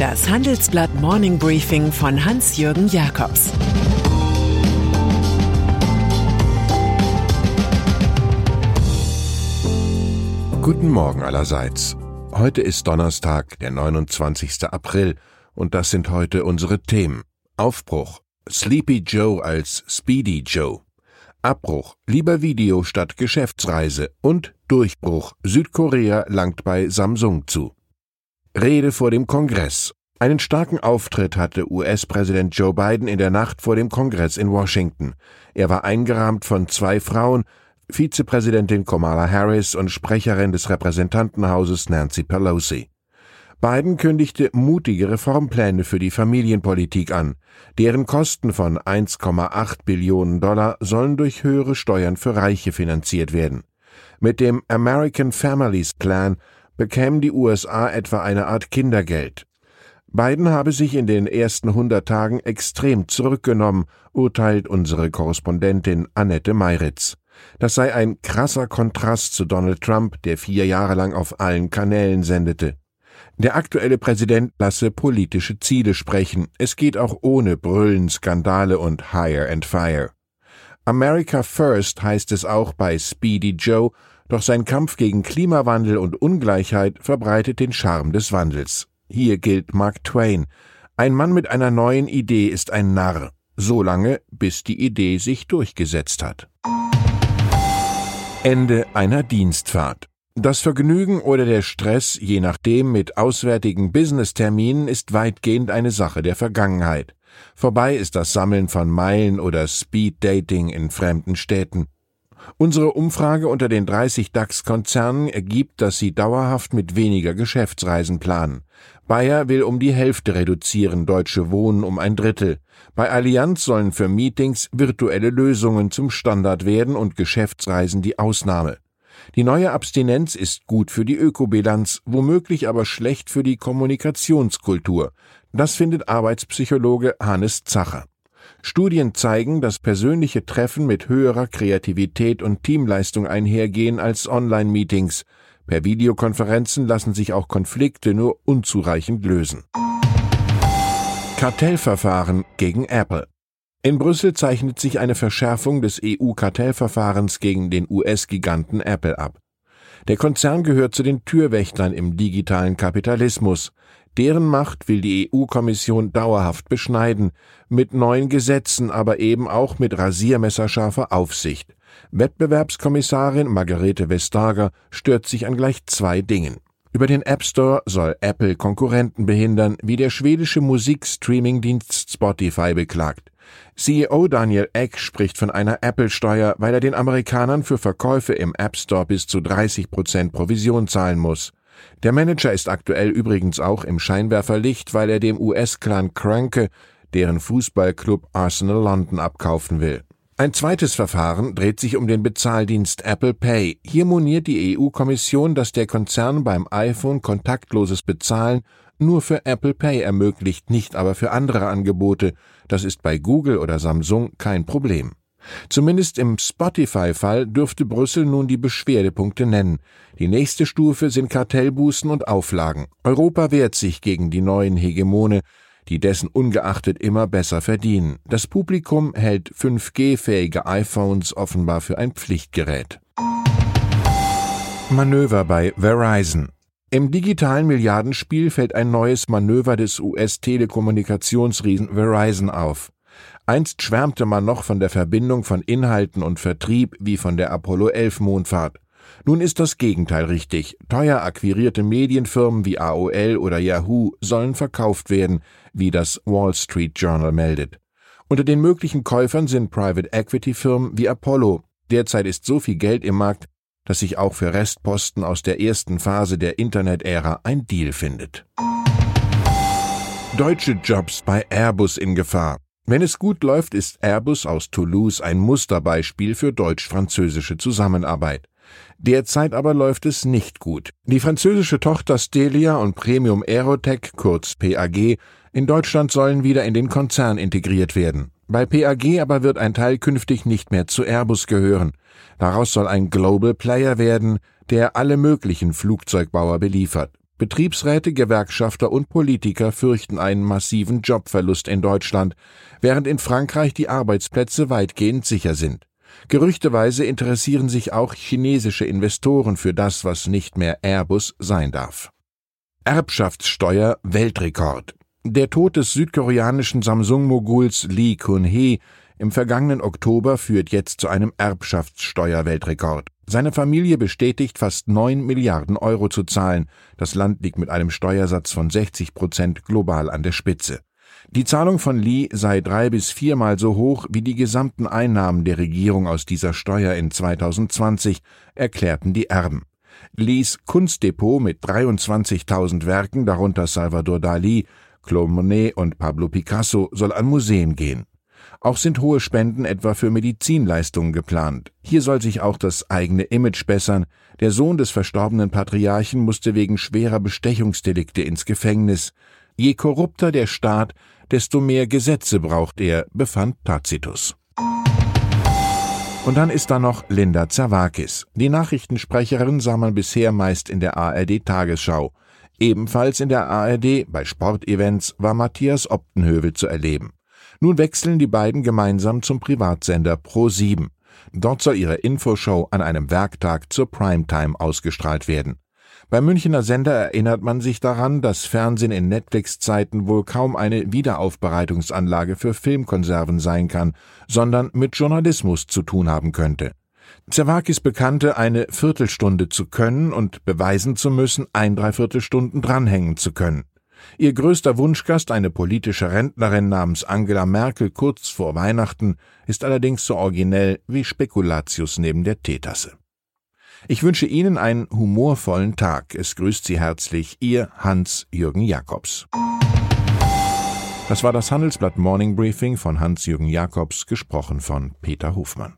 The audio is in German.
Das Handelsblatt Morning Briefing von Hans-Jürgen Jakobs Guten Morgen allerseits. Heute ist Donnerstag, der 29. April, und das sind heute unsere Themen. Aufbruch. Sleepy Joe als Speedy Joe. Abbruch. Lieber Video statt Geschäftsreise. Und Durchbruch. Südkorea langt bei Samsung zu. Rede vor dem Kongress. Einen starken Auftritt hatte US-Präsident Joe Biden in der Nacht vor dem Kongress in Washington. Er war eingerahmt von zwei Frauen, Vizepräsidentin Kamala Harris und Sprecherin des Repräsentantenhauses Nancy Pelosi. Biden kündigte mutige Reformpläne für die Familienpolitik an. Deren Kosten von 1,8 Billionen Dollar sollen durch höhere Steuern für Reiche finanziert werden. Mit dem American Families Plan bekämen die USA etwa eine Art Kindergeld. Biden habe sich in den ersten 100 Tagen extrem zurückgenommen, urteilt unsere Korrespondentin Annette Meiritz. Das sei ein krasser Kontrast zu Donald Trump, der vier Jahre lang auf allen Kanälen sendete. Der aktuelle Präsident lasse politische Ziele sprechen. Es geht auch ohne Brüllen, Skandale und Hire and Fire. America First heißt es auch bei Speedy Joe doch sein Kampf gegen Klimawandel und Ungleichheit verbreitet den Charme des Wandels. Hier gilt Mark Twain. Ein Mann mit einer neuen Idee ist ein Narr, so lange, bis die Idee sich durchgesetzt hat. Ende einer Dienstfahrt. Das Vergnügen oder der Stress, je nachdem mit auswärtigen Business-Terminen, ist weitgehend eine Sache der Vergangenheit. Vorbei ist das Sammeln von Meilen oder Speed-Dating in fremden Städten. Unsere Umfrage unter den 30 DAX-Konzernen ergibt, dass sie dauerhaft mit weniger Geschäftsreisen planen. Bayer will um die Hälfte reduzieren, Deutsche Wohnen um ein Drittel. Bei Allianz sollen für Meetings virtuelle Lösungen zum Standard werden und Geschäftsreisen die Ausnahme. Die neue Abstinenz ist gut für die Ökobilanz, womöglich aber schlecht für die Kommunikationskultur. Das findet Arbeitspsychologe Hannes Zacher. Studien zeigen, dass persönliche Treffen mit höherer Kreativität und Teamleistung einhergehen als Online-Meetings. Per Videokonferenzen lassen sich auch Konflikte nur unzureichend lösen. Kartellverfahren gegen Apple. In Brüssel zeichnet sich eine Verschärfung des EU-Kartellverfahrens gegen den US-Giganten Apple ab. Der Konzern gehört zu den Türwächtern im digitalen Kapitalismus. Deren Macht will die EU-Kommission dauerhaft beschneiden, mit neuen Gesetzen, aber eben auch mit rasiermesserscharfer Aufsicht. Wettbewerbskommissarin Margarete Vestager stört sich an gleich zwei Dingen. Über den App Store soll Apple Konkurrenten behindern, wie der schwedische Musikstreamingdienst Spotify beklagt. CEO Daniel Eck spricht von einer Apple-Steuer, weil er den Amerikanern für Verkäufe im App Store bis zu 30 Prozent Provision zahlen muss. Der Manager ist aktuell übrigens auch im Scheinwerferlicht, weil er dem US-Clan Kranke deren Fußballclub Arsenal London abkaufen will. Ein zweites Verfahren dreht sich um den Bezahldienst Apple Pay. Hier moniert die EU-Kommission, dass der Konzern beim iPhone kontaktloses Bezahlen nur für Apple Pay ermöglicht, nicht aber für andere Angebote. Das ist bei Google oder Samsung kein Problem. Zumindest im Spotify-Fall dürfte Brüssel nun die Beschwerdepunkte nennen. Die nächste Stufe sind Kartellbußen und Auflagen. Europa wehrt sich gegen die neuen Hegemone, die dessen ungeachtet immer besser verdienen. Das Publikum hält 5G-fähige iPhones offenbar für ein Pflichtgerät. Manöver bei Verizon. Im digitalen Milliardenspiel fällt ein neues Manöver des US-Telekommunikationsriesen Verizon auf. Einst schwärmte man noch von der Verbindung von Inhalten und Vertrieb wie von der Apollo 11 Mondfahrt. Nun ist das Gegenteil richtig. Teuer akquirierte Medienfirmen wie AOL oder Yahoo sollen verkauft werden, wie das Wall Street Journal meldet. Unter den möglichen Käufern sind Private Equity Firmen wie Apollo. Derzeit ist so viel Geld im Markt, dass sich auch für Restposten aus der ersten Phase der Internet-Ära ein Deal findet. Deutsche Jobs bei Airbus in Gefahr. Wenn es gut läuft, ist Airbus aus Toulouse ein Musterbeispiel für deutsch-französische Zusammenarbeit. Derzeit aber läuft es nicht gut. Die französische Tochter Stelia und Premium Aerotech, kurz PAG, in Deutschland sollen wieder in den Konzern integriert werden. Bei PAG aber wird ein Teil künftig nicht mehr zu Airbus gehören. Daraus soll ein Global Player werden, der alle möglichen Flugzeugbauer beliefert. Betriebsräte, Gewerkschafter und Politiker fürchten einen massiven Jobverlust in Deutschland, während in Frankreich die Arbeitsplätze weitgehend sicher sind. Gerüchteweise interessieren sich auch chinesische Investoren für das, was nicht mehr Airbus sein darf. Erbschaftssteuer Weltrekord. Der Tod des südkoreanischen Samsung-Moguls Lee Kun-hee im vergangenen Oktober führt jetzt zu einem Erbschaftssteuer-Weltrekord. Seine Familie bestätigt, fast neun Milliarden Euro zu zahlen. Das Land liegt mit einem Steuersatz von 60 Prozent global an der Spitze. Die Zahlung von Lee sei drei bis viermal so hoch wie die gesamten Einnahmen der Regierung aus dieser Steuer in 2020, erklärten die Erben. Lees Kunstdepot mit 23.000 Werken, darunter Salvador Dali, Claude Monet und Pablo Picasso, soll an Museen gehen. Auch sind hohe Spenden etwa für Medizinleistungen geplant. Hier soll sich auch das eigene Image bessern. Der Sohn des verstorbenen Patriarchen musste wegen schwerer Bestechungsdelikte ins Gefängnis. Je korrupter der Staat, desto mehr Gesetze braucht er, befand Tacitus. Und dann ist da noch Linda Zerwakis. Die Nachrichtensprecherin sah man bisher meist in der ARD Tagesschau. Ebenfalls in der ARD bei Sportevents war Matthias Optenhövel zu erleben. Nun wechseln die beiden gemeinsam zum Privatsender Pro7. Dort soll ihre Infoshow an einem Werktag zur Primetime ausgestrahlt werden. Beim Münchner Sender erinnert man sich daran, dass Fernsehen in Netflix-Zeiten wohl kaum eine Wiederaufbereitungsanlage für Filmkonserven sein kann, sondern mit Journalismus zu tun haben könnte. Zerwakis bekannte, eine Viertelstunde zu können und beweisen zu müssen, ein Dreiviertelstunden dranhängen zu können. Ihr größter Wunschgast, eine politische Rentnerin namens Angela Merkel kurz vor Weihnachten, ist allerdings so originell wie Spekulatius neben der Teetasse. Ich wünsche Ihnen einen humorvollen Tag. Es grüßt Sie herzlich Ihr Hans-Jürgen Jakobs. Das war das Handelsblatt Morning Briefing von Hans-Jürgen Jakobs, gesprochen von Peter Hofmann.